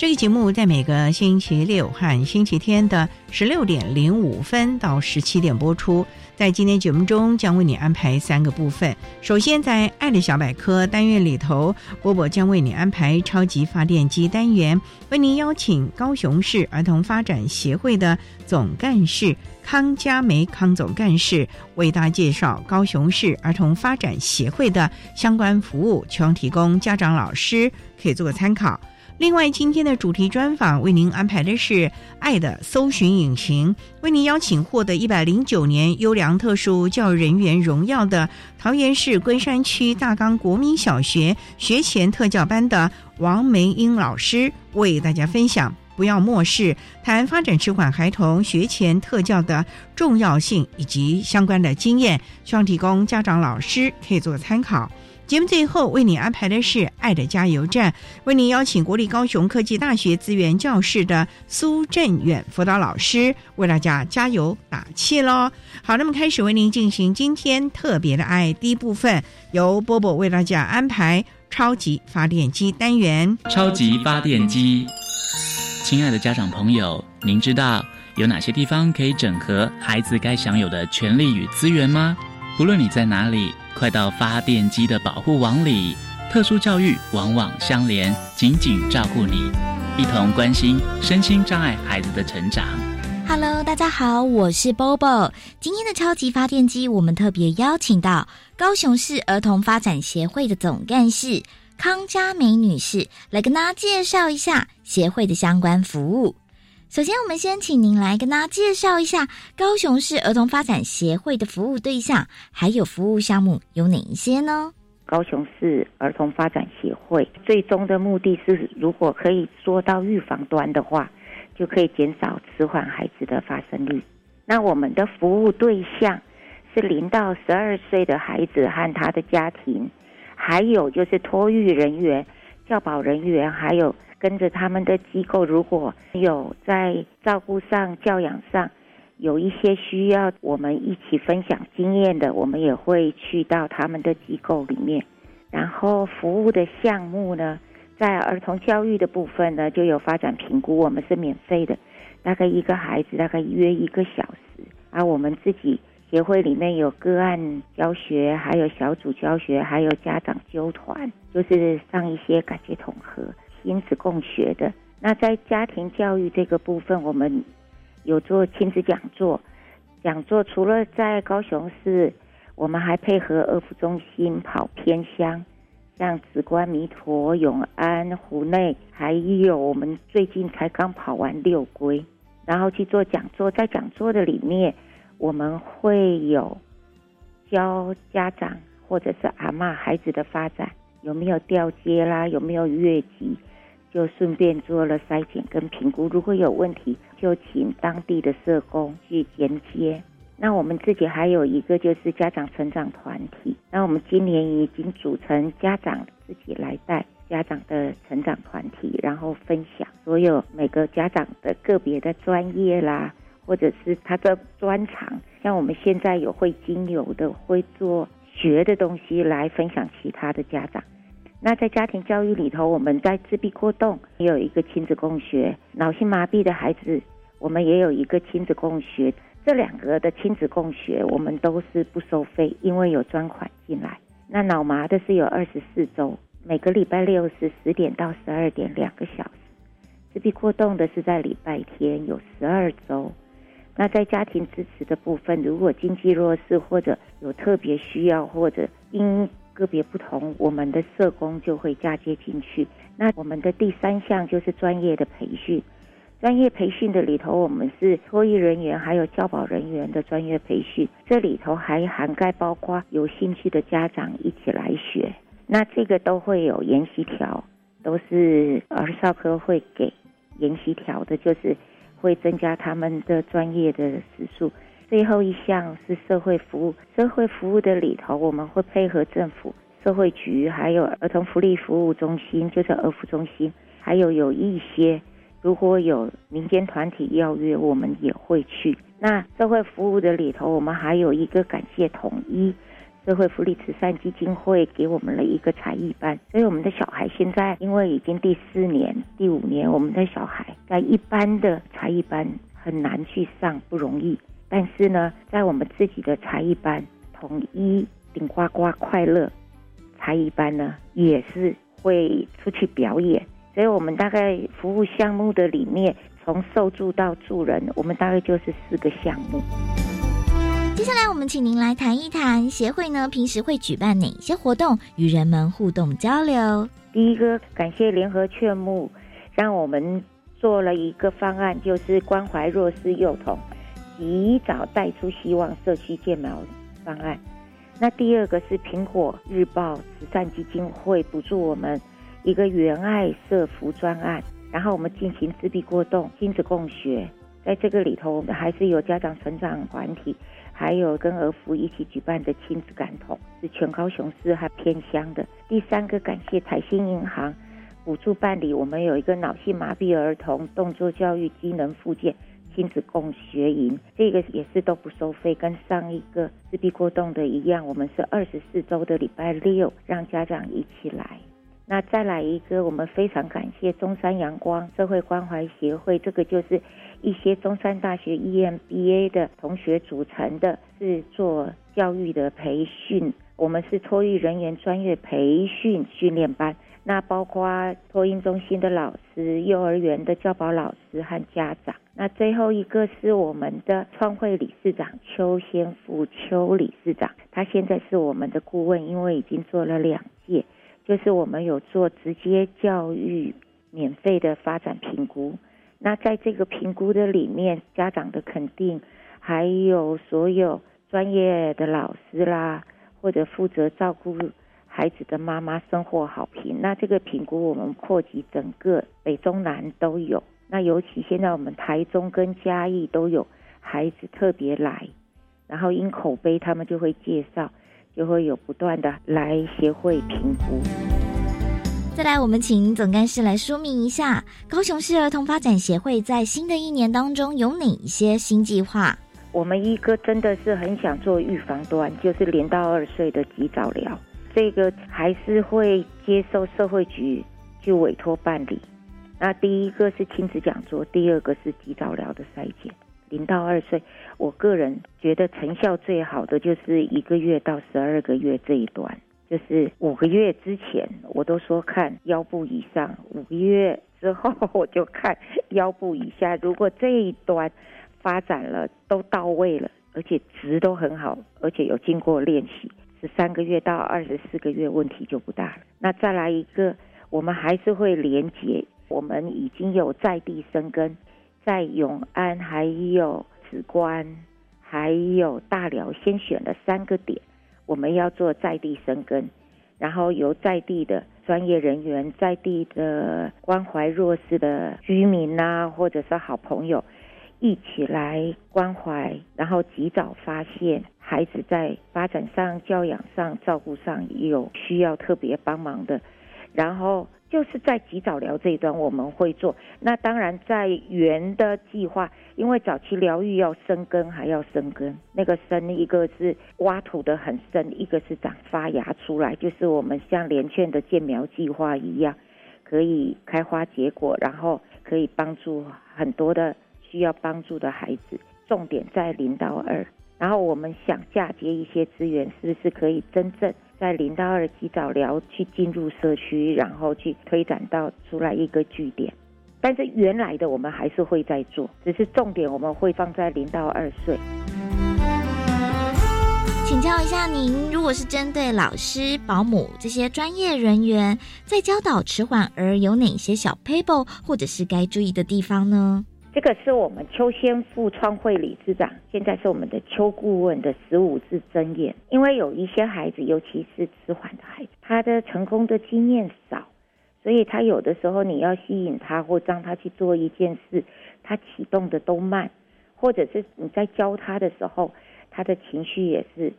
这个节目在每个星期六和星期天的十六点零五分到十七点播出。在今天节目中，将为你安排三个部分。首先，在“爱的小百科”单元里头，波波将为你安排超级发电机单元，为您邀请高雄市儿童发展协会的总干事康佳梅康总干事为大家介绍高雄市儿童发展协会的相关服务，希望提供家长、老师可以做个参考。另外，今天的主题专访为您安排的是《爱的搜寻引擎》，为您邀请获得一百零九年优良特殊教育人员荣耀的桃园市龟山区大冈国民小学学前特教班的王梅英老师，为大家分享“不要漠视”谈发展迟缓孩童学前特教的重要性以及相关的经验，希望提供家长、老师可以做参考。节目最后为你安排的是《爱的加油站》，为您邀请国立高雄科技大学资源教室的苏振远辅导老师为大家加油打气喽。好，那么开始为您进行今天特别的爱第一部分，由波波为大家安排超级发电机单元。超级发电机，亲爱的家长朋友，您知道有哪些地方可以整合孩子该享有的权利与资源吗？不论你在哪里。快到发电机的保护网里，特殊教育网网相连，紧紧照顾你，一同关心身心障碍孩子的成长。Hello，大家好，我是 Bobo。今天的超级发电机，我们特别邀请到高雄市儿童发展协会的总干事康佳美女士，来跟大家介绍一下协会的相关服务。首先，我们先请您来跟大家介绍一下高雄市儿童发展协会的服务对象，还有服务项目有哪一些呢？高雄市儿童发展协会最终的目的是，如果可以做到预防端的话，就可以减少迟缓孩子的发生率。那我们的服务对象是零到十二岁的孩子和他的家庭，还有就是托育人员、教保人员，还有。跟着他们的机构，如果有在照顾上、教养上有一些需要，我们一起分享经验的，我们也会去到他们的机构里面。然后服务的项目呢，在儿童教育的部分呢，就有发展评估，我们是免费的，大概一个孩子大概约一个小时。而我们自己协会里面有个案教学，还有小组教学，还有家长纠团，就是上一些感觉统合。亲子共学的，那在家庭教育这个部分，我们有做亲子讲座。讲座除了在高雄市，我们还配合二福中心跑偏乡，像紫关、弥陀、永安、湖内，还有我们最近才刚跑完六龟，然后去做讲座。在讲座的里面，我们会有教家长或者是阿妈孩子的发展有没有掉阶啦，有没有越级。就顺便做了筛检跟评估，如果有问题，就请当地的社工去衔接。那我们自己还有一个就是家长成长团体，那我们今年已经组成家长自己来带家长的成长团体，然后分享所有每个家长的个别的专业啦，或者是他的专长。像我们现在有会精油的，会做学的东西来分享其他的家长。那在家庭教育里头，我们在自闭过动也有一个亲子共学，脑性麻痹的孩子，我们也有一个亲子共学。这两个的亲子共学，我们都是不收费，因为有专款进来。那脑麻的是有二十四周，每个礼拜六是十点到十二点两个小时。自闭过动的是在礼拜天有十二周。那在家庭支持的部分，如果经济弱势或者有特别需要，或者因个别不同，我们的社工就会嫁接进去。那我们的第三项就是专业的培训。专业培训的里头，我们是托育人员还有教保人员的专业培训，这里头还涵盖包括有兴趣的家长一起来学。那这个都会有研习条，都是儿少科会给研习条的，就是会增加他们的专业的时数。最后一项是社会服务，社会服务的里头，我们会配合政府、社会局还有儿童福利服务中心，就是儿福中心，还有有一些。如果有民间团体邀约，我们也会去。那社会服务的里头，我们还有一个感谢统一社会福利慈善基金会给我们了一个才艺班。所以我们的小孩现在因为已经第四年、第五年，我们的小孩在一般的才艺班很难去上，不容易。但是呢，在我们自己的才艺班统一顶呱呱快乐才艺班呢，也是会出去表演。所以我们大概服务项目的里面，从受助到助人，我们大概就是四个项目。接下来，我们请您来谈一谈协会呢平时会举办哪些活动，与人们互动交流。第一个，感谢联合劝募，让我们做了一个方案，就是关怀弱势幼童，及早带出希望社区建苗方案。那第二个是苹果日报慈善基金会补助我们。一个援爱社服专案，然后我们进行自闭过动亲子共学，在这个里头，我们还是有家长成长团体，还有跟儿福一起举办的亲子感统，是全高雄市还偏乡的。第三个，感谢彩星银行补助办理，我们有一个脑性麻痹儿童动作教育机能附件亲子共学营，这个也是都不收费，跟上一个自闭过动的一样，我们是二十四周的礼拜六，让家长一起来。那再来一个，我们非常感谢中山阳光社会关怀协会，这个就是一些中山大学 EMBA 的同学组成的，是做教育的培训。我们是托育人员专业培训训练班，那包括托婴中心的老师、幼儿园的教保老师和家长。那最后一个是我们的创会理事长邱先富邱理事长，他现在是我们的顾问，因为已经做了两届。就是我们有做直接教育免费的发展评估，那在这个评估的里面，家长的肯定，还有所有专业的老师啦，或者负责照顾孩子的妈妈生活好评。那这个评估我们扩及整个北中南都有，那尤其现在我们台中跟嘉义都有孩子特别来，然后因口碑他们就会介绍。就会有不断的来协会评估。再来，我们请总干事来说明一下，高雄市儿童发展协会在新的一年当中有哪一些新计划？我们一哥真的是很想做预防端，就是零到二岁的及早疗，这个还是会接受社会局去委托办理。那第一个是亲子讲座，第二个是及早疗的筛检。零到二岁，我个人觉得成效最好的就是一个月到十二个月这一段，就是五个月之前我都说看腰部以上，五个月之后我就看腰部以下。如果这一端发展了都到位了，而且值都很好，而且有经过练习，十三个月到二十四个月问题就不大了。那再来一个，我们还是会连接，我们已经有在地生根。在永安，还有紫关，还有大寮，先选了三个点，我们要做在地生根，然后由在地的专业人员、在地的关怀弱势的居民呐，或者是好朋友，一起来关怀，然后及早发现孩子在发展上、教养上、照顾上有需要特别帮忙的，然后就是在及早疗这一端我们会做。那当然在原的计划，因为早期疗愈要生根，还要生根。那个生一个是挖土的很深，一个是长发芽出来，就是我们像连券的建苗计划一样，可以开花结果，然后可以帮助很多的需要帮助的孩子。重点在零到二，然后我们想嫁接一些资源，是不是可以真正？在零到二及早疗去进入社区，然后去推展到出来一个据点。但是原来的我们还是会在做，只是重点我们会放在零到二岁。请教一下您，如果是针对老师、保姆这些专业人员，在教导迟缓儿有哪些小 paper 或者是该注意的地方呢？这个是我们邱先富创会理事长，现在是我们的邱顾问的十五字真言。因为有一些孩子，尤其是迟缓的孩子，他的成功的经验少，所以他有的时候你要吸引他或让他去做一件事，他启动的都慢，或者是你在教他的时候，他的情绪也是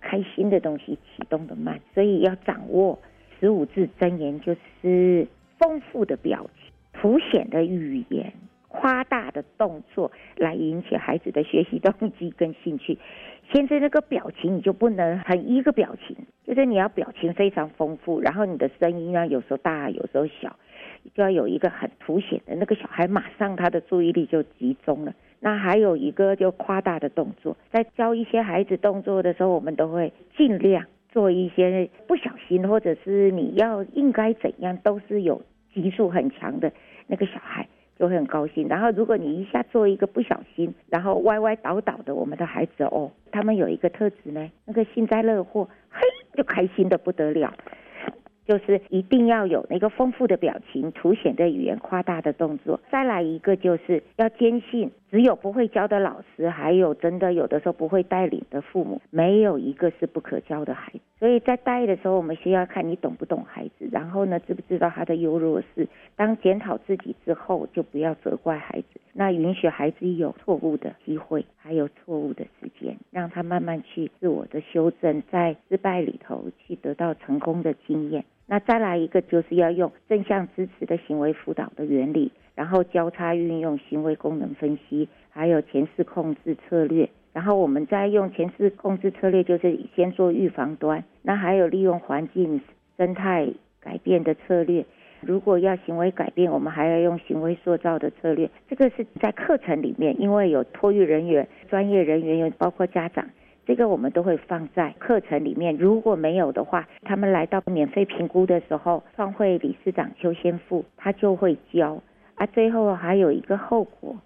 开心的东西启动的慢，所以要掌握十五字真言，就是丰富的表情、凸显的语言。夸大的动作来引起孩子的学习动机跟兴趣，现在那个表情你就不能很一个表情，就是你要表情非常丰富，然后你的声音呢有时候大有时候小，就要有一个很凸显的，那个小孩马上他的注意力就集中了。那还有一个就夸大的动作，在教一些孩子动作的时候，我们都会尽量做一些不小心或者是你要应该怎样，都是有级数很强的那个小孩。就会很高兴。然后，如果你一下做一个不小心，然后歪歪倒倒的，我们的孩子哦，他们有一个特质呢，那个幸灾乐祸，嘿，就开心的不得了。就是一定要有那个丰富的表情、凸显的语言、夸大的动作。再来一个，就是要坚信，只有不会教的老师，还有真的有的时候不会带领的父母，没有一个是不可教的孩子。所以在带的时候，我们先要看你懂不懂孩子，然后呢，知不知道他的优弱势。当检讨自己之后，就不要责怪孩子，那允许孩子有错误的机会，还有错误的时间，让他慢慢去自我的修正，在失败里头去得到成功的经验。那再来一个，就是要用正向支持的行为辅导的原理，然后交叉运用行为功能分析，还有前视控制策略。然后我们再用前视控制策略，就是先做预防端。那还有利用环境生态改变的策略。如果要行为改变，我们还要用行为塑造的策略。这个是在课程里面，因为有托育人员、专业人员，有包括家长。这个我们都会放在课程里面，如果没有的话，他们来到免费评估的时候，创会理事长邱先富他就会教。啊，最后还有一个后果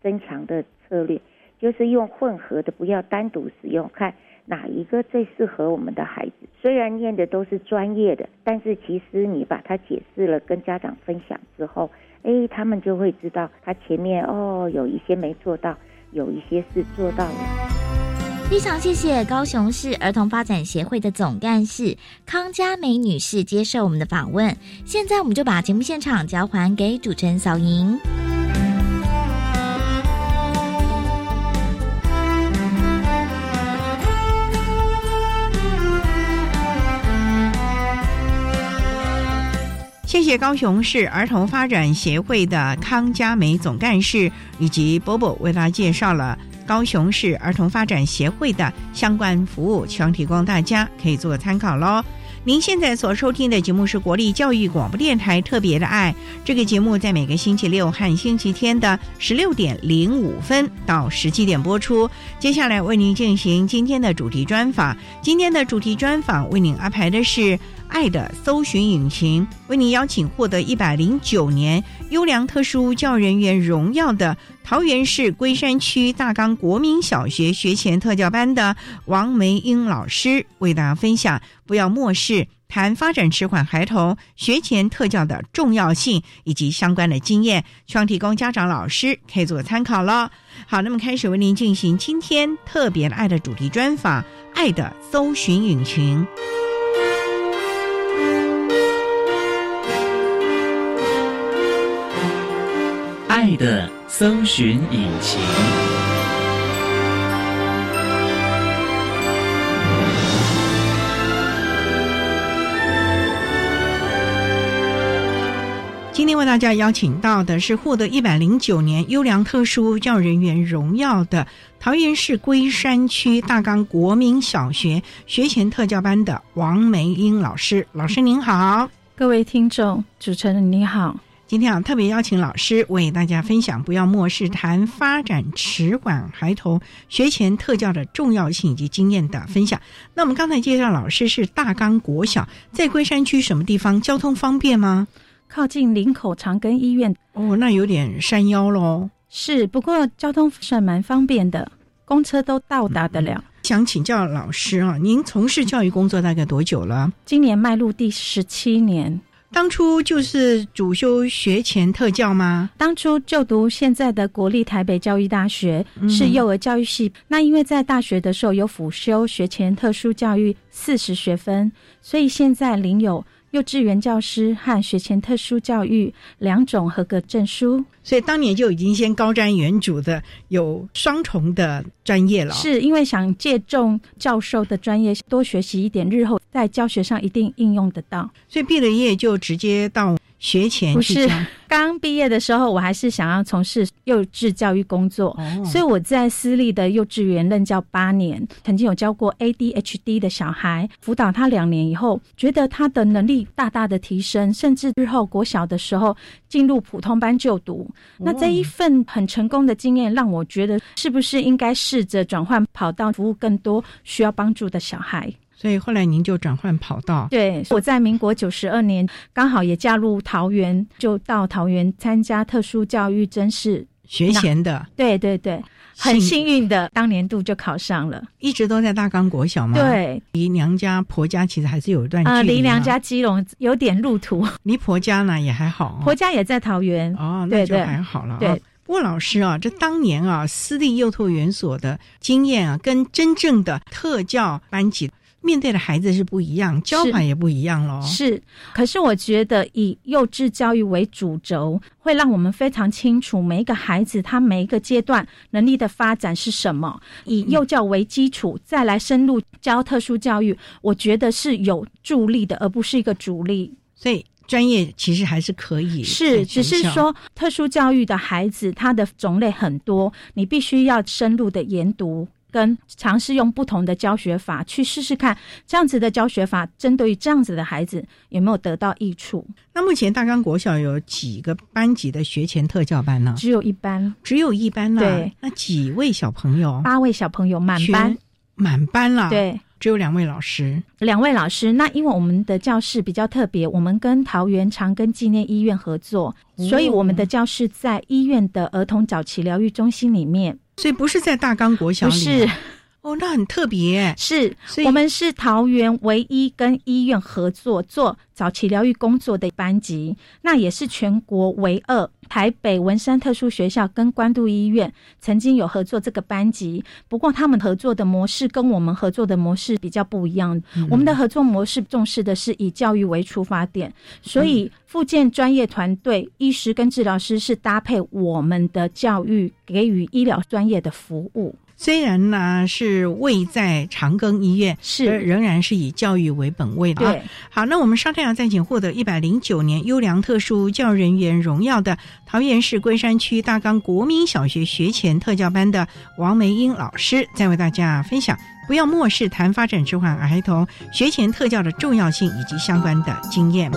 增强的策略，就是用混合的，不要单独使用，看哪一个最适合我们的孩子。虽然念的都是专业的，但是其实你把它解释了，跟家长分享之后，哎，他们就会知道他前面哦有一些没做到，有一些是做到了。非常谢谢高雄市儿童发展协会的总干事康佳美女士接受我们的访问。现在我们就把节目现场交还给主持人小莹。谢谢高雄市儿童发展协会的康佳美总干事以及波波为大家介绍了。高雄市儿童发展协会的相关服务，希望提供大家可以做个参考喽。您现在所收听的节目是国立教育广播电台特别的爱，这个节目在每个星期六和星期天的十六点零五分到十七点播出。接下来为您进行今天的主题专访，今天的主题专访为您安排的是。爱的搜寻引擎为您邀请获得一百零九年优良特殊教人员荣耀的桃园市龟山区大冈国民小学学前特教班的王梅英老师为大家分享，不要漠视谈发展迟缓孩童学前特教的重要性以及相关的经验，希望提供家长老师可以做参考了。好，那么开始为您进行今天特别的爱的主题专访，爱的搜寻引擎。爱的搜寻引擎。今天为大家邀请到的是获得一百零九年优良特殊教育人员荣耀的桃园市龟山区大冈国民小学学前特教班的王梅英老师。老师您好，各位听众，主持人你好。今天啊，特别邀请老师为大家分享“不要漠视谈发展迟缓孩童学前特教的重要性以及经验的分享。那我们刚才介绍老师是大冈国小，在龟山区什么地方？交通方便吗？靠近林口长庚医院哦，那有点山腰喽。是，不过交通算蛮方便的，公车都到达得了。想请教老师啊，您从事教育工作大概多久了？今年迈入第十七年。当初就是主修学前特教吗？当初就读现在的国立台北教育大学是幼儿教育系，那因为在大学的时候有辅修学前特殊教育四十学分，所以现在领有。幼稚园教师和学前特殊教育两种合格证书，所以当年就已经先高瞻远瞩的有双重的专业了。是因为想借重教授的专业，多学习一点，日后在教学上一定应用得到。所以毕了业就直接到。学前不是 刚毕业的时候，我还是想要从事幼稚教育工作，所以我在私立的幼稚园任教八年，曾经有教过 ADHD 的小孩，辅导他两年以后，觉得他的能力大大的提升，甚至日后国小的时候进入普通班就读。那这一份很成功的经验，让我觉得是不是应该试着转换跑道，服务更多需要帮助的小孩。所以后来您就转换跑道。对，我在民国九十二年刚好也加入桃园，就到桃园参加特殊教育真试学前的。对对对，很幸运的，当年度就考上了。一直都在大冈国小吗？对，离娘家婆家其实还是有一段距离。离娘家基隆有点路途，离婆家呢也还好。婆家也在桃园哦，那就还好了。对，不过老师啊，这当年啊，私立幼托园所的经验啊，跟真正的特教班级。面对的孩子是不一样，教法也不一样喽。是，可是我觉得以幼稚教育为主轴，会让我们非常清楚每一个孩子他每一个阶段能力的发展是什么。以幼教为基础，再来深入教特殊教育，我觉得是有助力的，而不是一个主力。所以专业其实还是可以。是，只是说特殊教育的孩子，他的种类很多，你必须要深入的研读。跟尝试用不同的教学法去试试看，这样子的教学法针对于这样子的孩子有没有得到益处？那目前大冈国小有几个班级的学前特教班呢？只有一班，只有一班呢。对，那几位小朋友？八位小朋友，满班，满班了。对，只有两位老师，两位老师。那因为我们的教室比较特别，我们跟桃园长庚纪念医院合作，所以我们的教室在医院的儿童早期疗愈中心里面。所以不是在大冈国小里，不是哦，那很特别。是我们是桃园唯一跟医院合作做早期疗愈工作的班级，那也是全国唯二。台北文山特殊学校跟关渡医院曾经有合作这个班级，不过他们合作的模式跟我们合作的模式比较不一样。我们的合作模式重视的是以教育为出发点，所以附件专业团队医师跟治疗师是搭配我们的教育，给予医疗专业的服务。虽然呢是位在长庚医院，是仍然是以教育为本位的。对，好，那我们稍太阳再请获得一百零九年优良特殊教育人员荣耀的桃园市龟山区大冈国民小学学前特教班的王梅英老师，再为大家分享不要漠视谈发展迟缓儿童学前特教的重要性以及相关的经验。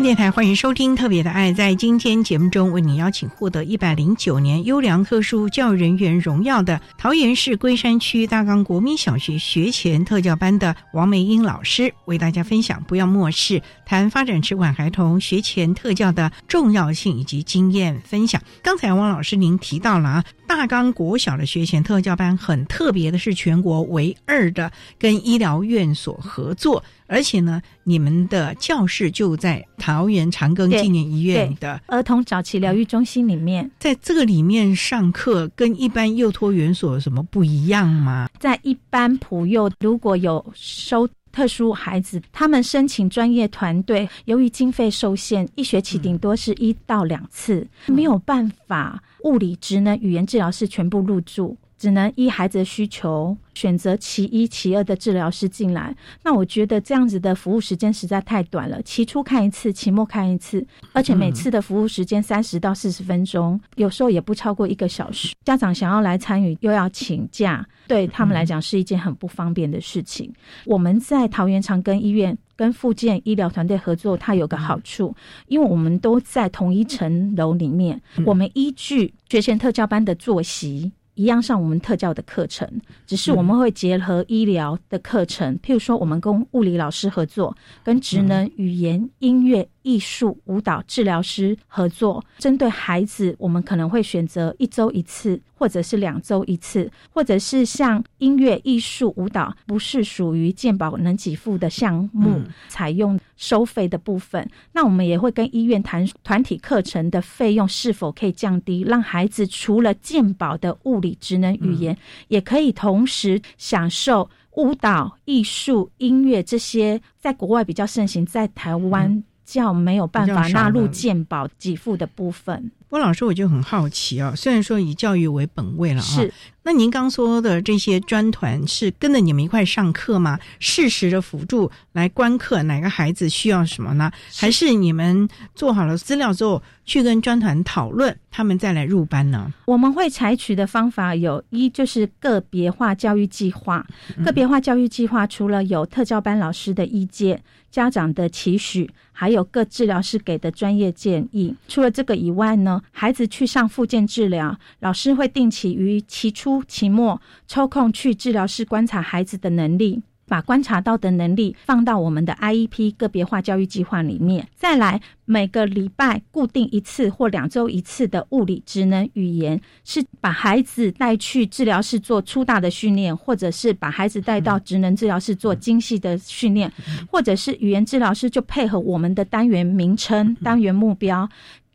电台欢迎收听《特别的爱》。在今天节目中，为你邀请获得一百零九年优良特殊教育人员荣耀的桃园市龟山区大冈国民小学学前特教班的王梅英老师，为大家分享“不要漠视”谈发展迟缓孩童学前特教的重要性以及经验分享。刚才王老师您提到了啊，大冈国小的学前特教班很特别的是全国唯二的跟医疗院所合作。而且呢，你们的教室就在桃园长庚纪念医院的儿童早期疗愈中心里面，在这个里面上课，跟一般幼托园所有什么不一样吗？在一般普幼，如果有收特殊孩子，他们申请专业团队，由于经费受限，一学期顶多是一到两次，没有办法物理职能语言治疗师全部入住。只能依孩子的需求选择其一、其二的治疗师进来。那我觉得这样子的服务时间实在太短了，期初看一次，期末看一次，而且每次的服务时间三十到四十分钟，有时候也不超过一个小时。家长想要来参与又要请假，对他们来讲是一件很不方便的事情。我们在桃园长庚医院跟附件医疗团队合作，它有个好处，因为我们都在同一层楼里面，我们依据学前特教班的作息。一样上我们特教的课程，只是我们会结合医疗的课程，譬如说我们跟物理老师合作，跟职能、语言、音乐。艺术、舞蹈治疗师合作，针对孩子，我们可能会选择一周一次，或者是两周一次，或者是像音乐、艺术、舞蹈，不是属于健保能给付的项目，采用收费的部分。那我们也会跟医院谈团体课程的费用是否可以降低，让孩子除了健保的物理、职能、语言，也可以同时享受舞蹈、艺术、音乐这些在国外比较盛行，在台湾。较没有办法纳入健保给付的部分。郭老师，我就很好奇啊，虽然说以教育为本位了啊。是。那您刚说的这些专团是跟着你们一块上课吗？适时的辅助来观课，哪个孩子需要什么呢？还是你们做好了资料之后去跟专团讨论，他们再来入班呢？我们会采取的方法有一就是个别化教育计划。个别化教育计划除了有特教班老师的意见、家长的期许，还有各治疗师给的专业建议。除了这个以外呢，孩子去上复健治疗，老师会定期于期初。期末抽空去治疗室观察孩子的能力，把观察到的能力放到我们的 IEP 个别化教育计划里面。再来，每个礼拜固定一次或两周一次的物理、职能、语言，是把孩子带去治疗室做粗大的训练，或者是把孩子带到职能治疗室做精细的训练，或者是语言治疗师就配合我们的单元名称、单元目标，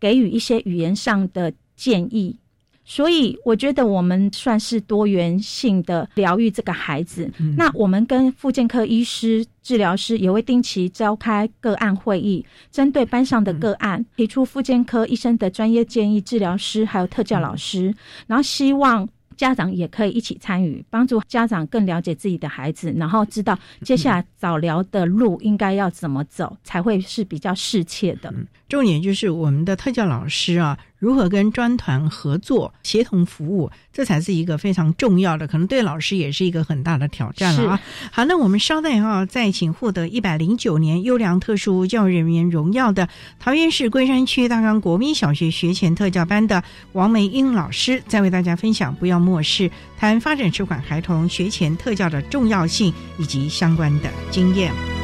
给予一些语言上的建议。所以我觉得我们算是多元性的疗愈这个孩子。那我们跟复健科医师、治疗师也会定期召开个案会议，针对班上的个案提出复健科医生的专业建议，治疗师还有特教老师，然后希望。家长也可以一起参与，帮助家长更了解自己的孩子，然后知道接下来早疗的路应该要怎么走，才会是比较适切的。重点就是我们的特教老师啊，如何跟专团合作、协同服务，这才是一个非常重要的，可能对老师也是一个很大的挑战了啊。好，那我们稍待哈，再请获得一百零九年优良特殊教育人员荣耀的桃园市龟山区大冈国民小学学前特教班的王梅英老师，再为大家分享不要漠视谈发展迟缓孩童学前特教的重要性以及相关的经验。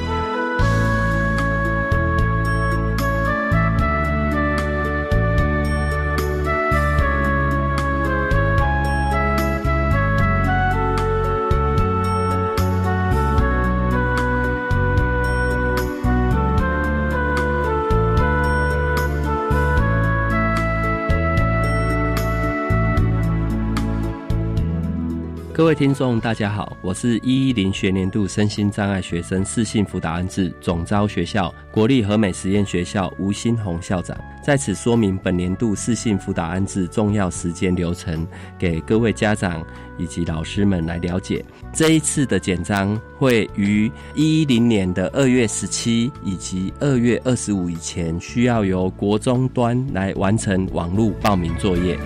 各位听众，大家好，我是一一零学年度身心障碍学生适性辅导安置总招学校国立和美实验学校吴新红校长，在此说明本年度适性辅导安置重要时间流程，给各位家长以及老师们来了解。这一次的简章会于一一零年的二月十七以及二月二十五以前，需要由国中端来完成网络报名作业。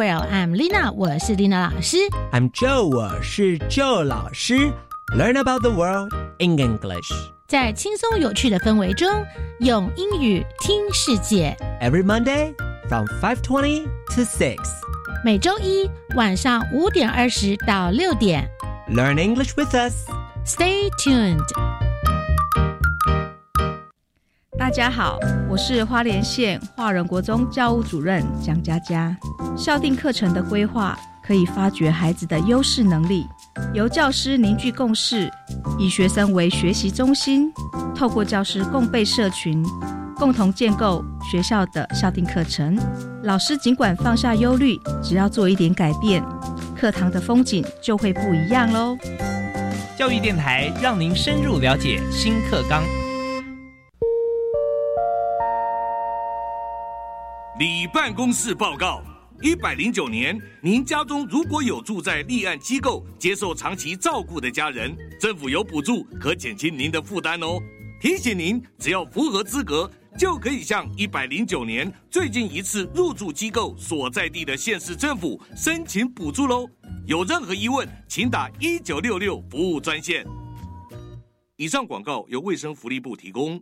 Underwear. I'm Lina，我是 Lina 老师。 I'm Joe，我是 Joe 老师。Learn about the world in English. 在轻松有趣的氛围中，用英语听世界。 Every Monday from 5:20 to 6. 每周一晚上五点二十到六点 Learn English with us. ，Stay tuned。 大家好，我是花莲县华仁国中教务主任蒋佳佳。校定课程的规划可以发掘孩子的优势能力，由教师凝聚共识，以学生为学习中心，透过教师共备社群，共同建构学校的校定课程。老师尽管放下忧虑，只要做一点改变，课堂的风景就会不一样喽。教育电台让您深入了解新课纲。李办公室报告：一百零九年，您家中如果有住在立案机构接受长期照顾的家人，政府有补助，可减轻您的负担哦。提醒您，只要符合资格，就可以向一百零九年最近一次入住机构所在地的县市政府申请补助喽。有任何疑问，请打一九六六服务专线。以上广告由卫生福利部提供。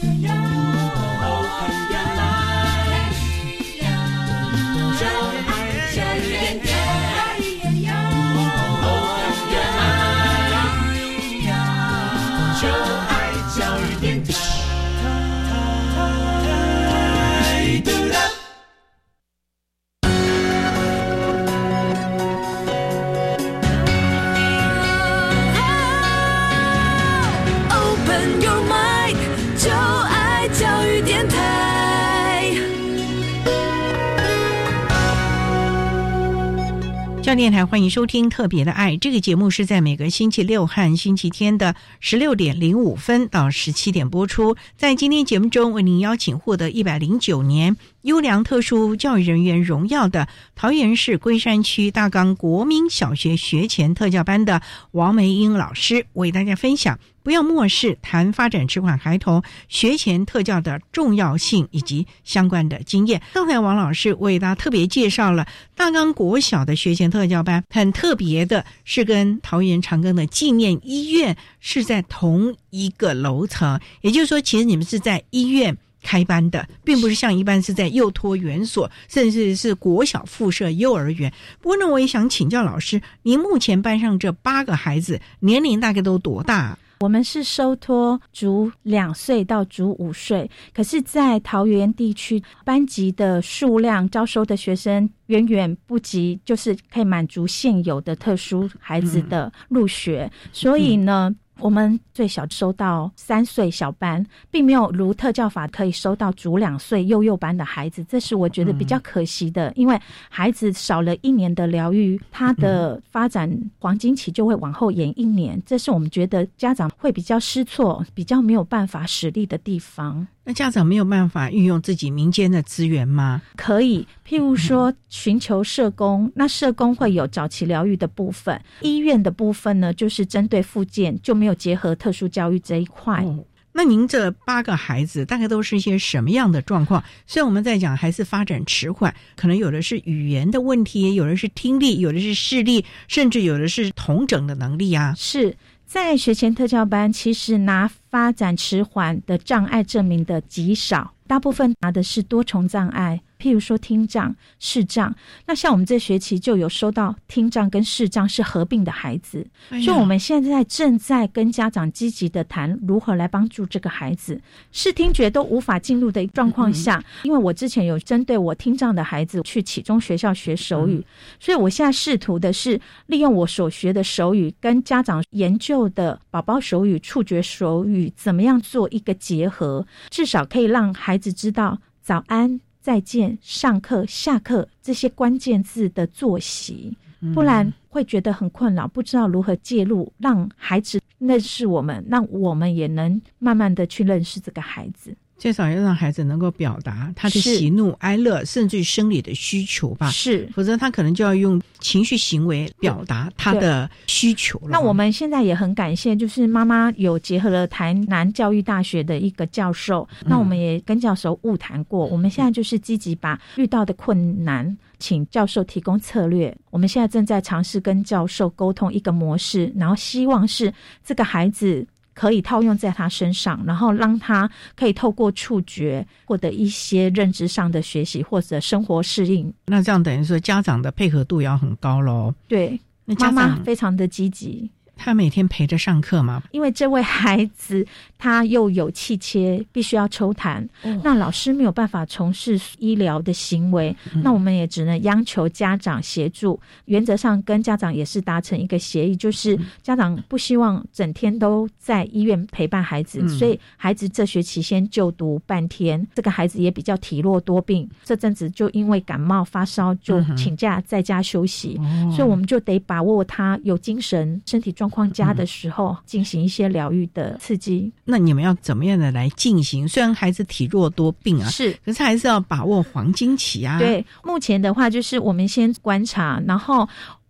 电台欢迎收听《特别的爱》这个节目，是在每个星期六和星期天的十六点零五分到十七点播出。在今天节目中，为您邀请获得一百零九年优良特殊教育人员荣耀的桃园市龟山区大冈国民小学学前特教班的王梅英老师，为大家分享。不要漠视谈发展迟缓孩童学前特教的重要性以及相关的经验。刚才王老师为大家特别介绍了大冈国小的学前特教班，很特别的是跟桃园长庚的纪念医院是在同一个楼层，也就是说，其实你们是在医院开班的，并不是像一般是在幼托园所，甚至是国小附设幼儿园。不过呢，我也想请教老师，您目前班上这八个孩子年龄大概都多大？我们是收托足两岁到足五岁，可是，在桃园地区班级的数量招收的学生远远不及，就是可以满足现有的特殊孩子的入学，所以呢。我们最小收到三岁小班，并没有如特教法可以收到足两岁幼幼班的孩子，这是我觉得比较可惜的。嗯、因为孩子少了一年的疗愈，他的发展黄金期就会往后延一年，这是我们觉得家长会比较失措、比较没有办法使力的地方。那家长没有办法运用自己民间的资源吗？可以，譬如说寻求社工，那社工会有早期疗愈的部分，医院的部分呢，就是针对复健就没有结合特殊教育这一块。哦那您这八个孩子大概都是一些什么样的状况？虽然我们在讲孩子发展迟缓，可能有的是语言的问题，有的是听力，有的是视力，甚至有的是同整的能力啊。是在学前特教班，其实拿发展迟缓的障碍证明的极少，大部分拿的是多重障碍。譬如说听障、视障，那像我们这学期就有收到听障跟视障是合并的孩子，哎所以我们现在正在跟家长积极的谈如何来帮助这个孩子。视听觉都无法进入的状况下，因为我之前有针对我听障的孩子去启中学校学手语，所以我现在试图的是利用我所学的手语跟家长研究的宝宝手语、触觉手语怎么样做一个结合，至少可以让孩子知道早安。再见、上课、下课这些关键字的作息，不然会觉得很困扰，不知道如何介入，让孩子认识我们，让我们也能慢慢的去认识这个孩子。最少要让孩子能够表达他的喜怒哀乐，甚至于生理的需求吧。是，否则他可能就要用情绪行为表达他的需求了。那我们现在也很感谢，就是妈妈有结合了台南教育大学的一个教授，那我们也跟教授晤谈过，我们现在就是积极把遇到的困难，请教授提供策略。我们现在正在尝试跟教授沟通一个模式，然后希望是这个孩子。可以套用在他身上，然后让他可以透过触觉获得一些认知上的学习或者生活适应。那这样等于说家长的配合度要很高喽。对，那家妈妈非常的积极。他每天陪着上课吗，因为这位孩子他又有气切，必须要抽痰，那老师没有办法从事医疗的行为，那我们也只能央求家长协助。原则上跟家长也是达成一个协议，就是家长不希望整天都在医院陪伴孩子，嗯。所以孩子这学期先就读半天。这个孩子也比较体弱多病，这阵子就因为感冒发烧就请假在家休息，哦。所以我们就得把握他有精神、身体状况佳的时候，进行一些疗愈的刺激。那你们要怎么样的来进行？虽然孩子体弱多病啊，是，可是还是要把握黄金期啊。对，目前的话就是我们先观察，然后。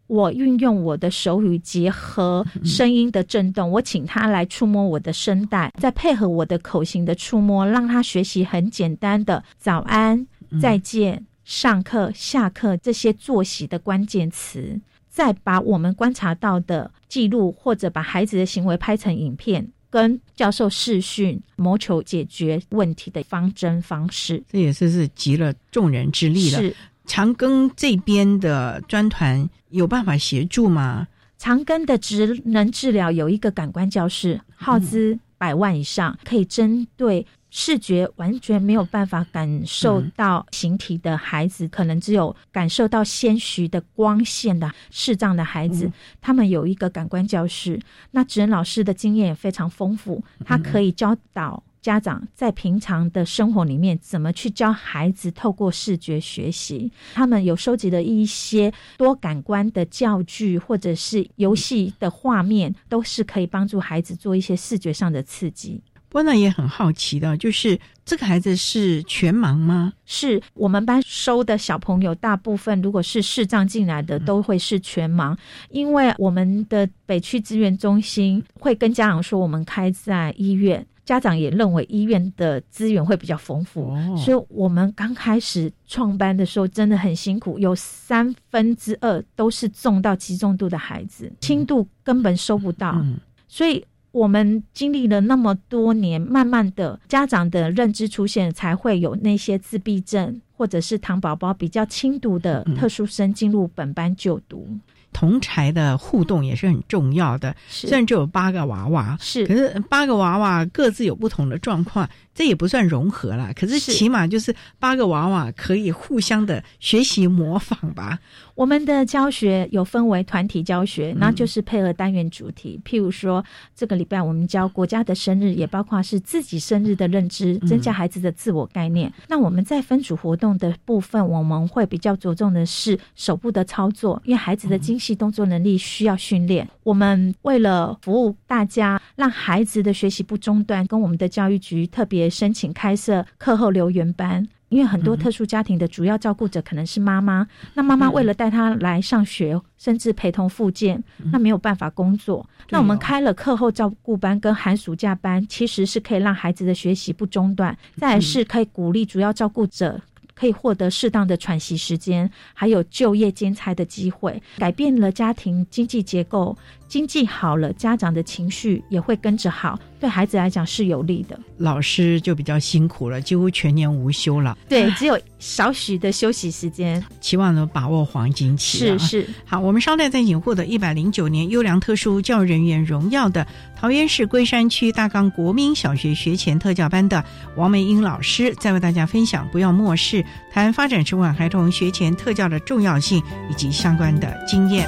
我运用我的手语结合声音的震动，我请他来触摸我的声带，再配合我的口型的触摸，让他学习很简单的早安、再见、上课、下课这些作息的关键词，再把我们观察到的记录或者把孩子的行为拍成影片。跟教授视讯，谋求解决问题的方针方式，这也是是集了众人之力了。是长庚这边的专团有办法协助吗？长庚的职能治疗有一个感官教室，耗资百万以上，可以针对视觉完全没有办法感受到形体的孩子，可能只有感受到些许的光线的视障的孩子，他们有一个感官教室。那职人老师的经验也非常丰富，他可以教导。家长在平常的生活里面怎么去教孩子透过视觉学习？他们有收集了一些多感官的教具或者是游戏的画面，都是可以帮助孩子做一些视觉上的刺激。不过呢，也很好奇的，就是这个孩子是全盲吗？是我们班收的小朋友，大部分如果是视障进来的，都会是全盲，因为我们的北区资源中心会跟家长说，我们开在医院。家长也认为医院的资源会比较丰富，哦所以我们刚开始创班的时候真的很辛苦，有三分之二都是重到极重度的孩子，轻度根本收不到，嗯所以。我们经历了那么多年，慢慢的家长的认知出现，才会有那些自闭症或者是糖宝宝比较轻度的特殊生进入本班就读。同才的互动也是很重要的。虽然只有八个娃娃，是可是八个娃娃各自有不同的状况，这也不算融合了。可是是起码就是八个娃娃可以互相的学习模仿吧。我们的教学有分为团体教学，嗯那就是配合单元主题。譬如说，这个礼拜我们教国家的生日，也包括是自己生日的认知，嗯增加孩子的自我概念。那我们在分组活动的部分，我们会比较着重的是手部的操作，因为孩子的精细动作能力需要训练。我们为了服务大家，让孩子的学习不中断，跟我们的教育局特别申请开设课后留园班。因为很多特殊家庭的主要照顾者可能是妈妈，那妈妈为了带他来上学，甚至陪同复健，那没有办法工作。那我们开了课后照顾班跟寒暑假班，其实是可以让孩子的学习不中断，再来是可以鼓励主要照顾者。可以获得适当的喘息时间，还有就业兼差的机会，改变了家庭经济结构。经济好了，家长的情绪也会跟着好，对孩子来讲是有利的。老师就比较辛苦了，几乎全年无休了。对，只有少许的休息时间。期望能把握黄金期、啊。是是。好，我们稍待再请获得一百零九年优良特殊教育人员荣耀的桃园市龟山区大冈国民小学学前特教班的王梅英老师，再为大家分享不要漠视谈发展迟缓孩童学前特教的重要性以及相关的经验。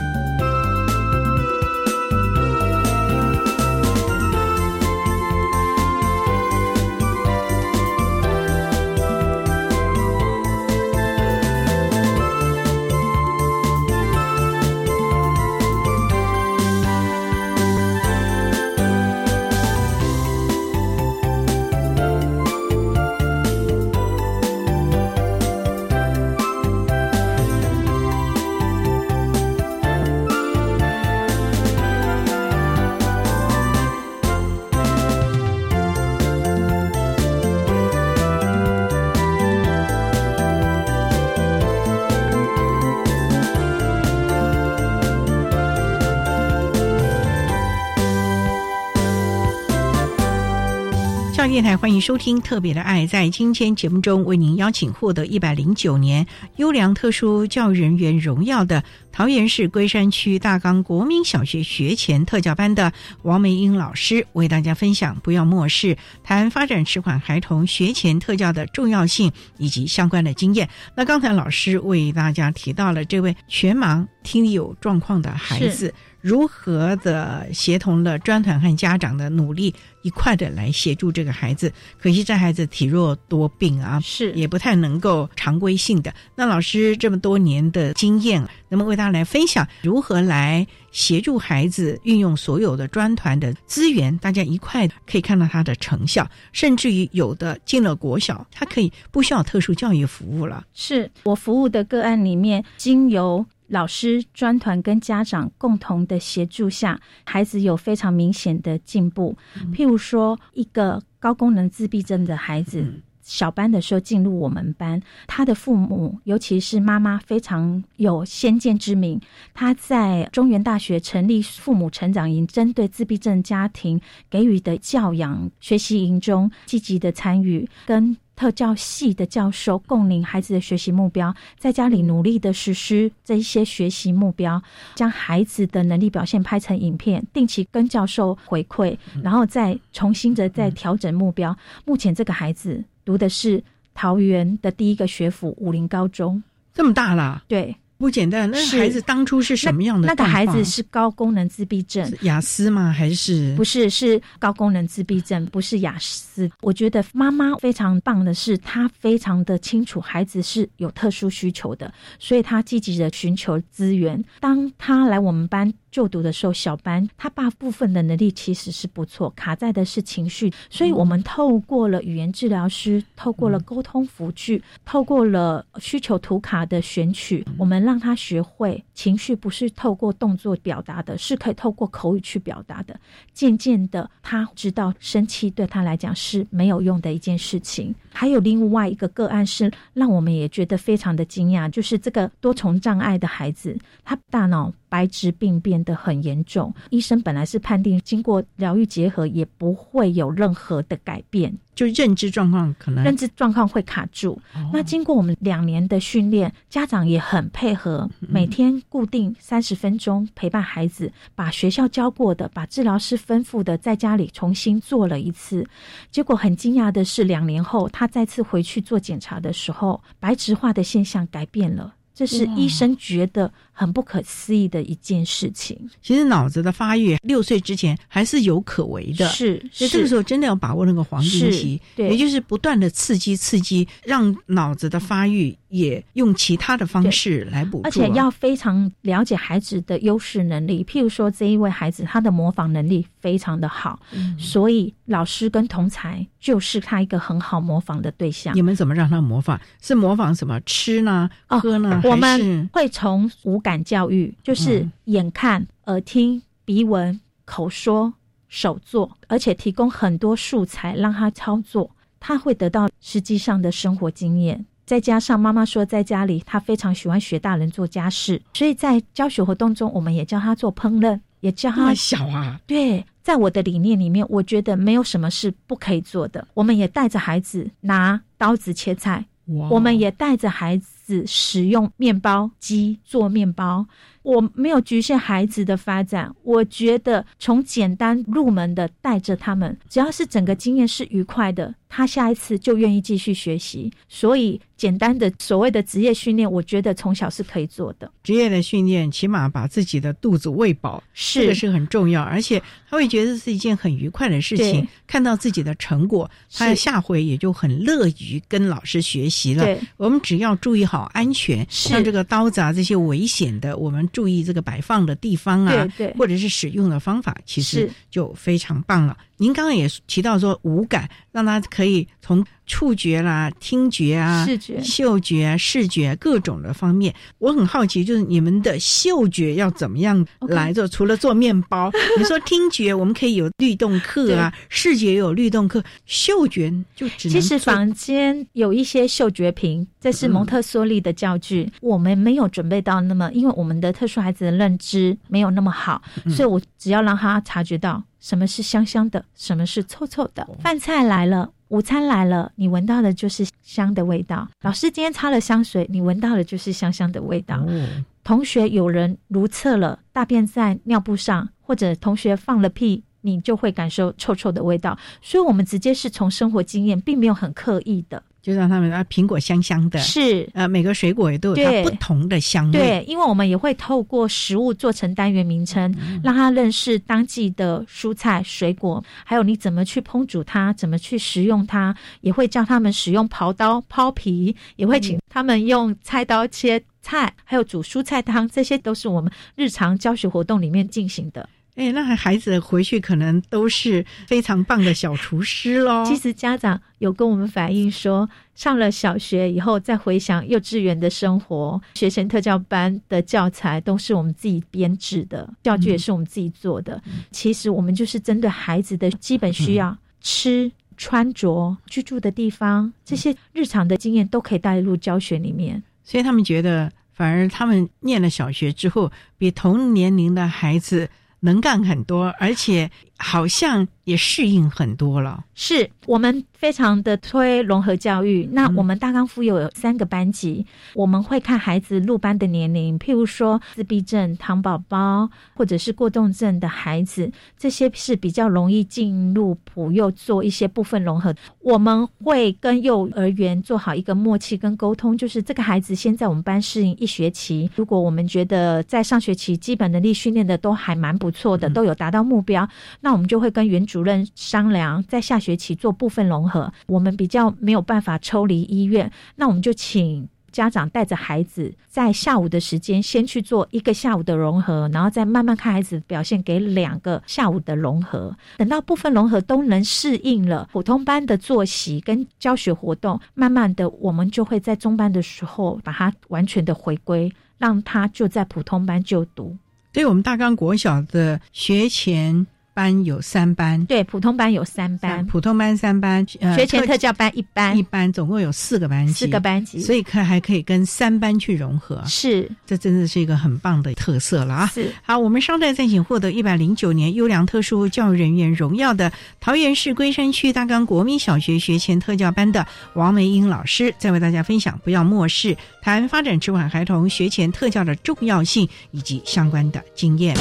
电台，欢迎收听《特别的爱》。在今天节目中，为您邀请获得一百零九年优良特殊教育人员荣耀的桃园市龟山区大冈国民小学学前特教班的王梅英老师，为大家分享“不要漠视谈发展迟缓孩童学前特教的重要性以及相关的经验”。那刚才老师为大家提到了这位全盲听力有状况的孩子。如何的协同了专团和家长的努力，一块的来协助这个孩子？可惜这孩子体弱多病啊，是也不太能够常规性的。那老师这么多年的经验，那么为大家来分享如何来协助孩子运用所有的专团的资源？大家一块可以看到他的成效，甚至于有的进了国小，他可以不需要特殊教育服务了。是我服务的个案里面，经由。老师、专团跟家长共同的协助下，孩子有非常明显的进步。譬如说，一个高功能自闭症的孩子，小班的时候进入我们班，他的父母，尤其是妈妈，非常有先见之明。他在中原大学成立父母成长营，针对自闭症家庭给予的教养学习营中，积极的参与跟。特教系的教授共领孩子的学习目标，在家里努力的实施这一些学习目标，将孩子的能力表现拍成影片，定期跟教授回馈，然后再重新的再调整目标。目前这个孩子读的是桃园的第一个学府武林高中，这么大了，对。不简单，那孩子当初是什么样的？那个孩子是高功能自闭症，雅思吗？还是不是？是高功能自闭症，不是雅思。我觉得妈妈非常棒的是，她非常的清楚孩子是有特殊需求的，所以她积极的寻求资源。当她来我们班。就读的时候，小班他大部分的能力其实是不错，卡在的是情绪，所以我们透过了语言治疗师，透过了沟通辅具，透过了需求图卡的选取，我们让他学会情绪不是透过动作表达的，是可以透过口语去表达的。渐渐的，他知道生气对他来讲是没有用的一件事情。还有另外一个个案是让我们也觉得非常的惊讶，就是这个多重障碍的孩子，他大脑。白质病变得很严重，医生本来是判定经过疗愈结合也不会有任何的改变，就认知状况可能认知状况会卡住。那经过我们两年的训练，家长也很配合，每天固定三十分钟陪伴孩子，把学校教过的、把治疗师吩咐的，在家里重新做了一次。结果很惊讶的是，两年后他再次回去做检查的时候，白质化的现象改变了。这是医生觉得很不可思议的一件事情。其实脑子的发育六岁之前还是有可为的，是，所以这个时候真的要把握那个黄金期，对，也就是不断的刺激刺激，让脑子的发育也用其他的方式来补助，而且要非常了解孩子的优势能力。譬如说，这一位孩子他的模仿能力非常的好，嗯所以老师跟同才就是他一个很好模仿的对象。你们怎么让他模仿？是模仿什么？吃呢？喝呢？我们会从五感教育，就是眼看、耳听、鼻闻、口说、手做，而且提供很多素材让他操作，他会得到实际上的生活经验。再加上妈妈说，在家里他非常喜欢学大人做家事，所以在教学活动中，我们也教他做烹饪，也教他小啊。对，在我的理念里面，我觉得没有什么是不可以做的。我们也带着孩子拿刀子切菜，我们也带着孩子。使用面包机做面包，我没有局限孩子的发展。我觉得从简单入门的带着他们，只要是整个经验是愉快的，他下一次就愿意继续学习。所以。简单的所谓的职业训练，我觉得从小是可以做的。职业的训练，起码把自己的肚子喂饱，是这个是很重要。而且他会觉得是一件很愉快的事情，看到自己的成果，他下回也就很乐于跟老师学习了。我们只要注意好安全，像这个刀子啊这些危险的，我们注意这个摆放的地方啊，或者是使用的方法，其实就非常棒了。您刚刚也提到说五感，让他可以从触觉啦、听觉啊、视觉嗅觉、视觉各种的方面。我很好奇，就是你们的嗅觉要怎么样来做？除了做面包，你说听觉我们可以有律动课啊，视觉有律动课，嗅觉就只能其实房间有一些嗅觉瓶，这是蒙特梭利的教具，我们没有准备到那么，因为我们的特殊孩子的认知没有那么好，嗯所以我只要让他察觉到什么是香香的，什么是臭臭的。饭菜来了。午餐来了，你闻到的就是香的味道。老师今天擦了香水，你闻到的就是香香的味道。嗯同学有人如厕了，大便在尿布上，或者同学放了屁，你就会感受臭臭的味道。所以，我们直接是从生活经验，并没有很刻意的。就让他们啊，苹果香香的，是呃，每个水果也都有它不同的香味。对，因为我们也会透过食物做成单元名称，让他认识当季的蔬菜、水果，还有你怎么去烹煮它，怎么去食用它，也会教他们使用刨刀刨皮，也会请他们用菜刀切菜，还有煮蔬菜汤，这些都是我们日常教学活动里面进行的。哎，那孩子回去可能都是非常棒的小厨师喽。其实家长有跟我们反映说，上了小学以后再回想幼稚园的生活，学前特教班的教材都是我们自己编制的，教具也是我们自己做的。其实我们就是针对孩子的基本需要，吃、穿着、居住的地方这些日常的经验都可以带入教学里面。所以他们觉得，反而他们念了小学之后，比同年龄的孩子能干很多，而且好像也适应很多了。是我们非常的推融合教育。那我们大纲附有有三个班级，我们会看孩子入班的年龄，譬如说自闭症、糖宝宝或者是过动症的孩子，这些是比较容易进入普幼做一些部分融合。我们会跟幼儿园做好一个默契跟沟通，就是这个孩子先在我们班适应一学期，如果我们觉得在上学期基本能力训练的都还蛮不错的，都有达到目标，那我们就会跟原主任商量，在下学期做部分融合。我们比较没有办法抽离医院，那我们就请家长带着孩子，在下午的时间先去做一个下午的融合，然后再慢慢看孩子表现，给两个下午的融合。等到部分融合都能适应了普通班的作息跟教学活动，慢慢的我们就会在中班的时候把它完全的回归，让他就在普通班就读。所以我们大纲国小的学前班有三班，对，普通班有三班，普通班三班，呃学前特教班一班，一班，总共有四个班级，四个班级，所以可还可以跟三班去融合，是，这真的是一个很棒的特色了啊！是，好，我们稍待再请获得一百零九年优良特殊教育人员荣耀的桃园市龟山区大冈国民小学学前特教班的王梅英老师，再为大家分享不要漠视谈发展迟缓孩童学前特教的重要性以及相关的经验。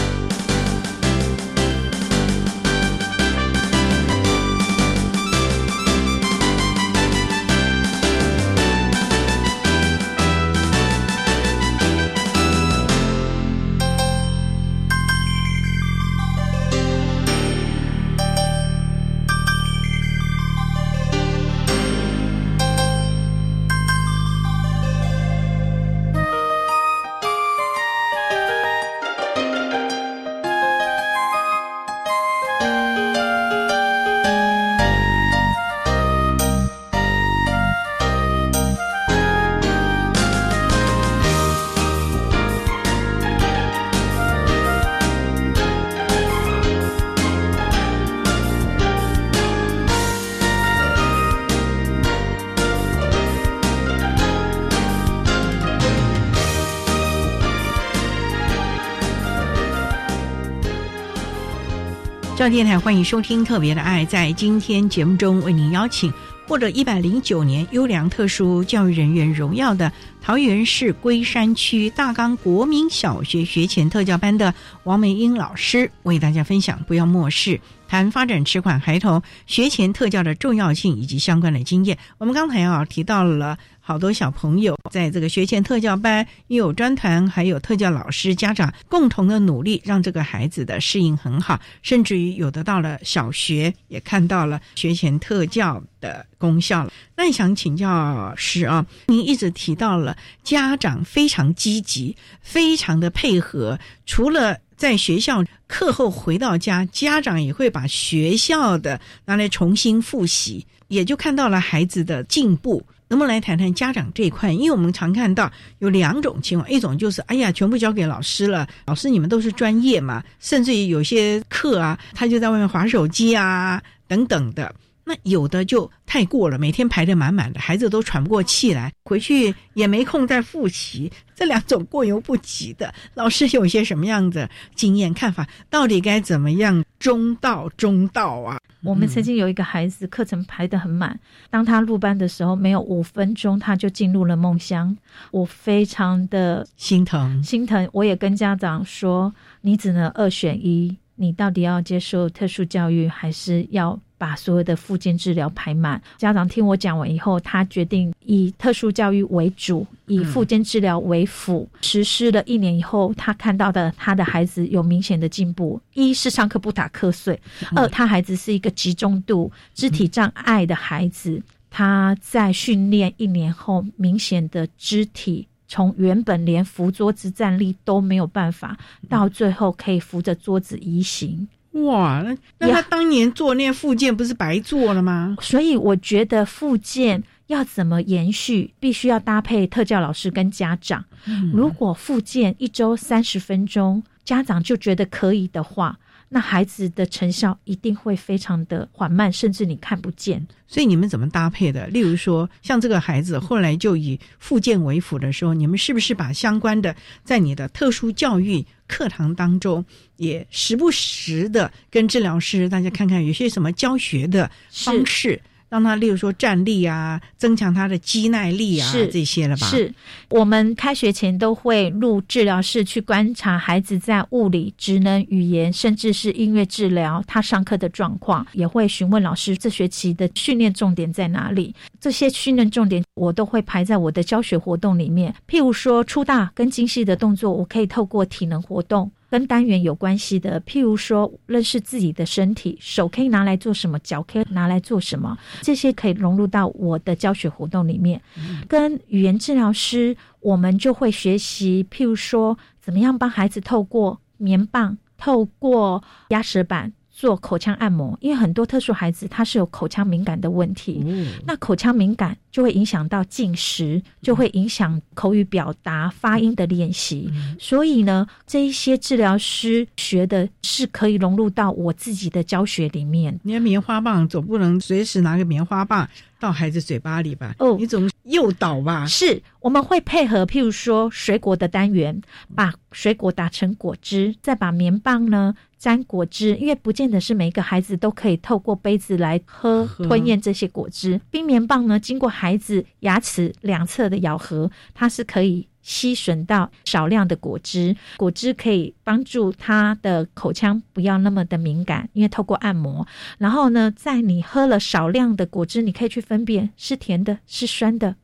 电台欢迎收听《特别的爱》。在今天节目中，为您邀请获得一百零九年优良特殊教育人员荣耀的桃园市龟山区大冈国民小学学前特教班的王美英老师，为大家分享不要漠视谈发展迟缓孩童学前特教的重要性以及相关的经验。我们刚才啊提到了。好多小朋友在这个学前特教班，又有专团，还有特教老师、家长共同的努力，让这个孩子的适应很好，甚至于有的到了小学，也看到了学前特教的功效了。那想请教师啊，您一直提到了家长非常积极，非常的配合，除了在学校课后回到家，家长也会把学校的拿来重新复习，也就看到了孩子的进步。能不能来谈谈家长这一块？因为我们常看到有两种情况，一种就是哎呀，全部交给老师了，老师你们都是专业嘛，甚至于有些课啊，他就在外面划手机啊等等的。那有的就太过了，每天排得满满的，孩子都喘不过气来，回去也没空再复习。这两种过犹不及的，老师有些什么样的经验看法？到底该怎么样中道中道啊？我们曾经有一个孩子，课程排得很满，当他入班的时候，没有五分钟他就进入了梦乡，我非常的心疼，心疼。我也跟家长说，你只能二选一，你到底要接受特殊教育，还是要？把所有的复健治疗排满，家长听我讲完以后，他决定以特殊教育为主，以复健治疗为辅。实施了一年以后，他看到的他的孩子有明显的进步：一是上课不打瞌睡；二他孩子是一个集中度、肢体障碍的孩子，他在训练一年后，明显的肢体从原本连扶桌子站立都没有办法，到最后可以扶着桌子移行。哇，那那他当年做那复健不是白做了吗？所以我觉得复健要怎么延续，必须要搭配特教老师跟家长。如果复健一周三十分钟，家长就觉得可以的话。那孩子的成效一定会非常的缓慢，甚至你看不见。所以你们怎么搭配的？例如说，像这个孩子后来就以复健为辅的时候，你们是不是把相关的在你的特殊教育课堂当中，也时不时的跟治疗师大家看看有些什么教学的方式？让他，例如说站立啊，增强他的肌耐力啊，这些了吧？是我们开学前都会入治疗室去观察孩子在物理、职能、语言，甚至是音乐治疗他上课的状况，也会询问老师这学期的训练重点在哪里。这些训练重点我都会排在我的教学活动里面。譬如说粗大跟精细的动作，我可以透过体能活动。跟单元有关系的，譬如说认识自己的身体，手可以拿来做什么，脚可以拿来做什么，这些可以融入到我的教学活动里面。跟语言治疗师，我们就会学习，譬如说怎么样帮孩子透过棉棒、透过压舌板。做口腔按摩，因为很多特殊孩子他是有口腔敏感的问题，那口腔敏感就会影响到进食，就会影响口语表达、发音的练习。所以呢，这一些治疗师学的是可以融入到我自己的教学里面。你的棉花棒总不能随时拿个棉花棒到孩子嘴巴里吧？哦，你总诱导吧？是，我们会配合，譬如说水果的单元，把水果打成果汁，再把棉棒呢。沾果汁，因为不见得是每一个孩子都可以透过杯子来喝吞咽这些果汁。冰棉棒呢，经过孩子牙齿两侧的咬合，它是可以吸吮到少量的果汁。果汁可以帮助他的口腔不要那么的敏感，因为透过按摩。然后呢，在你喝了少量的果汁，你可以去分辨是甜的，是酸的，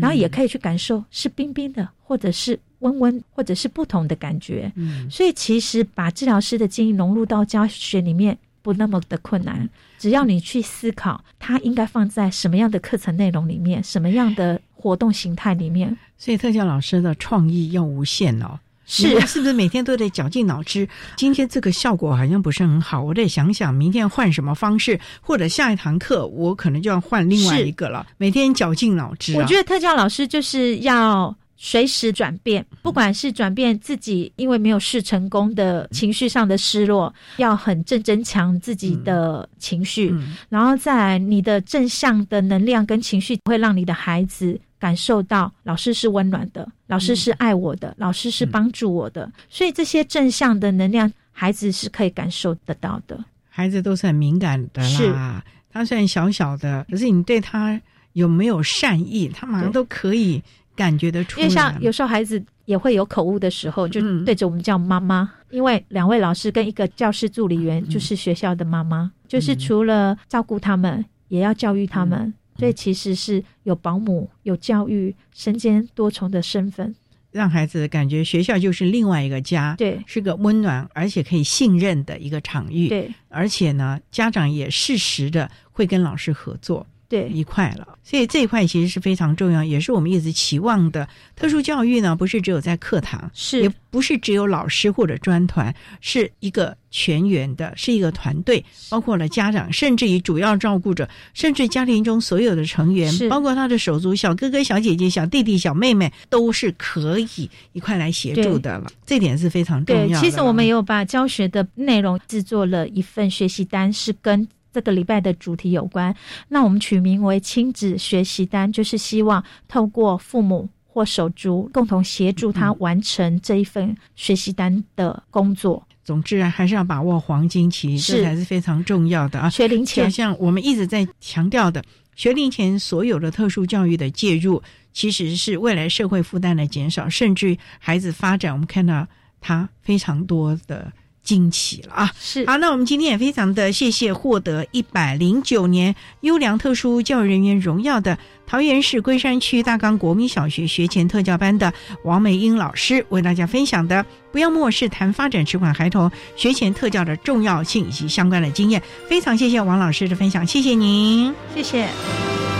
然后也可以去感受是冰冰的，或者是。温温，或者是不同的感觉，嗯，所以其实把治疗师的经验融入到教学里面不那么的困难，只要你去思考，它应该放在什么样的课程内容里面，什么样的活动形态里面。所以特教老师的创意要无限哦，是是不是每天都得绞尽脑汁？今天这个效果好像不是很好，我得想想明天换什么方式，或者下一堂课我可能就要换另外一个了。每天绞尽脑汁，我觉得特教老师就是要。随时转变，不管是转变自己因为没有试成功的情绪上的失落，要很正增强自己的情绪，然后在你的正向的能量跟情绪，会让你的孩子感受到老师是温暖的，老师是爱我的，老师是帮助我的，所以这些正向的能量，孩子是可以感受得到的。孩子都是很敏感的啦，他虽然小小的，可是你对他有没有善意，他马上都可以。感觉得出，因为像有时候孩子也会有口误的时候，就对着我们叫妈妈。因为两位老师跟一个教师助理员就是学校的妈妈，就是除了照顾他们，也要教育他们，所以其实是有保姆、有教育，身兼多重的身份，让孩子感觉学校就是另外一个家，对，是个温暖而且可以信任的一个场域，对，而且呢，家长也适时的会跟老师合作。对一块了。所以这一块其实是非常重要，也是我们一直期望的。特殊教育呢，不是只有在课堂，是也不是只有老师或者专团，是一个全员的，是一个团队，包括了家长，甚至于主要照顾者，甚至家庭中所有的成员，包括他的手足、小哥哥、小姐姐、小弟弟、小妹妹，都是可以一块来协助的了。这点是非常重要的。其实我们也有把教学的内容制作了一份学习单，是跟。这个礼拜的主题有关，那我们取名为亲子学习单，就是希望透过父母或手足共同协助他完成这一份学习单的工作。总之啊，还是要把握黄金期，这才是非常重要的啊。学龄前，像我们一直在强调的，学龄前所有的特殊教育的介入，其实是未来社会负担的减少，甚至孩子发展，我们看到他非常多的。惊奇了啊！是好，那我们今天也非常的谢谢获得一百零九年优良特殊教育人员荣耀的桃园市龟山区大冈国民小学学前特教班的王美英老师，为大家分享的“不要漠视谈发展迟缓孩童学前特教的重要性以及相关的经验”。非常谢谢王老师的分享，谢谢您，谢谢。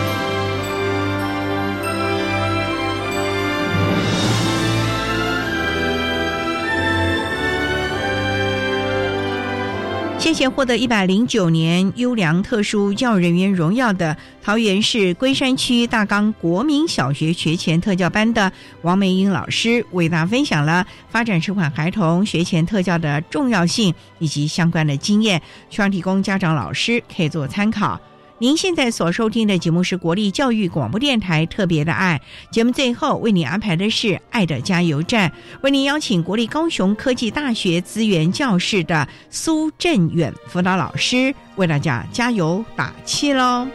先前获得一百零九年优良特殊教育人员荣耀的桃园市龟山区大冈国民小学学前特教班的王梅英老师，为大家分享了发展这款孩童学前特教的重要性以及相关的经验，希望提供家长老师可以做参考。您现在所收听的节目是国立教育广播电台特别的爱节目，最后为您安排的是爱的加油站，为您邀请国立高雄科技大学资源教室的苏振远辅导老师为大家加油打气喽。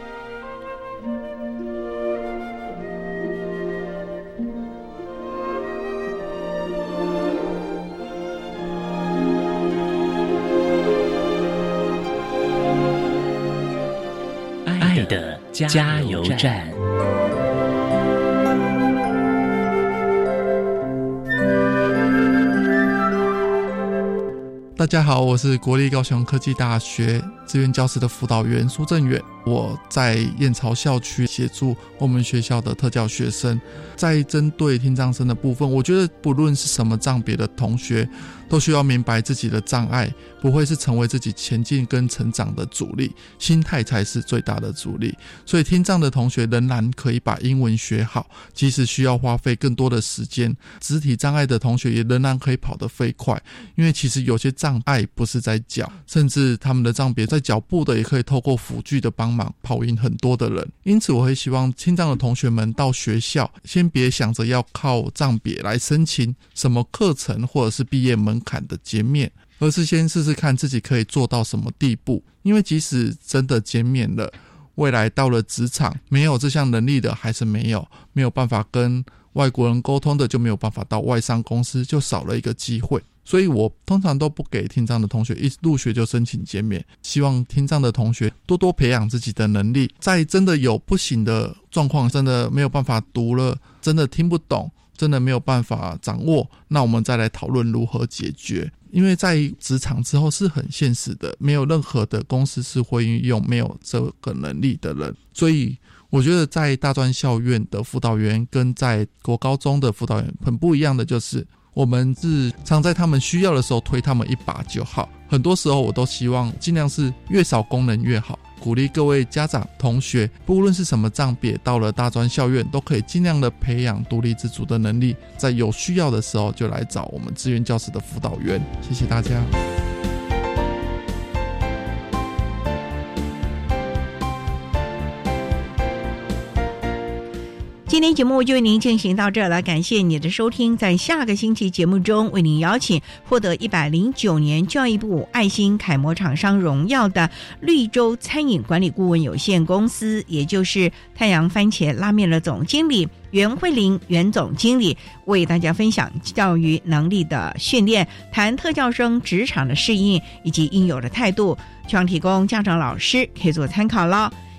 加油站。大家好，我是国立高雄科技大学志愿教师的辅导员苏正远。我在燕巢校区协助我们学校的特教学生，在针对听障生的部分，我觉得不论是什么障别的同学。都需要明白自己的障碍不会是成为自己前进跟成长的阻力，心态才是最大的阻力。所以听障的同学仍然可以把英文学好，即使需要花费更多的时间。肢体障碍的同学也仍然可以跑得飞快，因为其实有些障碍不是在脚，甚至他们的障别在脚部的，也可以透过辅具的帮忙跑赢很多的人。因此，我会希望青藏的同学们到学校，先别想着要靠藏别来申请什么课程或者是毕业门。槛的减免，而是先试试看自己可以做到什么地步。因为即使真的减免了，未来到了职场，没有这项能力的还是没有，没有办法跟外国人沟通的就没有办法到外商公司，就少了一个机会。所以我通常都不给听障的同学一入学就申请减免，希望听障的同学多多培养自己的能力，在真的有不行的状况，真的没有办法读了，真的听不懂。真的没有办法掌握，那我们再来讨论如何解决。因为在职场之后是很现实的，没有任何的公司是会运用没有这个能力的人。所以我觉得在大专校院的辅导员跟在国高中的辅导员很不一样的，就是我们是常在他们需要的时候推他们一把就好。很多时候我都希望尽量是越少功能越好。鼓励各位家长、同学，不论是什么障别，到了大专校院，都可以尽量的培养独立自主的能力，在有需要的时候就来找我们志愿教师的辅导员。谢谢大家。今天节目就为您进行到这了，感谢你的收听。在下个星期节目中，为您邀请获得一百零九年教育部爱心楷模厂商荣耀的绿洲餐饮管理顾问有限公司，也就是太阳番茄拉面的总经理袁慧玲袁总经理，为大家分享教育能力的训练，谈特教生职场的适应以及应有的态度，希望提供家长老师可以做参考了。